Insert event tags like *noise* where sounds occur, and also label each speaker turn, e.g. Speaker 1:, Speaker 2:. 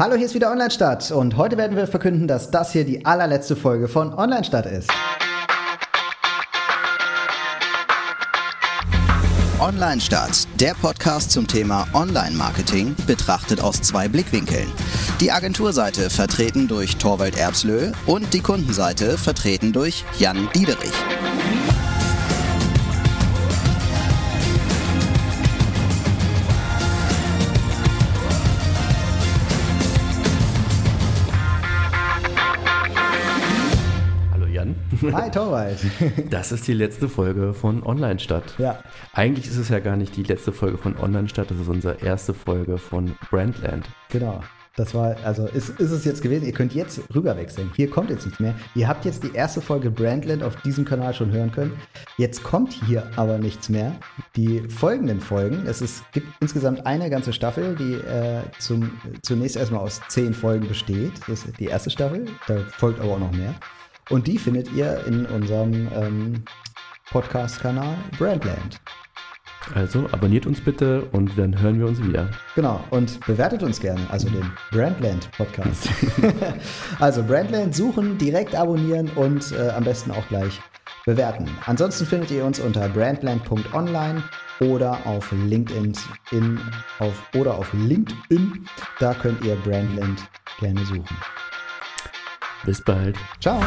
Speaker 1: Hallo, hier ist wieder Online Stadt und heute werden wir verkünden, dass das hier die allerletzte Folge von Online Stadt ist.
Speaker 2: Online Start, der Podcast zum Thema Online-Marketing, betrachtet aus zwei Blickwinkeln. Die Agenturseite vertreten durch Torwald Erbslö und die Kundenseite vertreten durch Jan Diederich.
Speaker 3: Jan.
Speaker 1: Hi, Torwald. *laughs*
Speaker 3: Das ist die letzte Folge von Online Stadt.
Speaker 1: Ja.
Speaker 3: Eigentlich ist es ja gar nicht die letzte Folge von Online Stadt, das ist unsere erste Folge von Brandland.
Speaker 1: Genau. Das war, also ist, ist es jetzt gewesen. Ihr könnt jetzt rüberwechseln. Hier kommt jetzt nichts mehr. Ihr habt jetzt die erste Folge Brandland auf diesem Kanal schon hören können. Jetzt kommt hier aber nichts mehr. Die folgenden Folgen, es ist, gibt insgesamt eine ganze Staffel, die äh, zum, zunächst erstmal aus zehn Folgen besteht. Das ist die erste Staffel. Da folgt aber auch noch mehr. Und die findet ihr in unserem ähm, Podcast-Kanal Brandland.
Speaker 3: Also abonniert uns bitte und dann hören wir uns wieder.
Speaker 1: Genau, und bewertet uns gerne, also den Brandland Podcast. *laughs* also Brandland suchen, direkt abonnieren und äh, am besten auch gleich bewerten. Ansonsten findet ihr uns unter brandland.online oder auf LinkedIn in, auf, oder auf LinkedIn. Da könnt ihr Brandland gerne suchen.
Speaker 3: Bis bald.
Speaker 1: Ciao!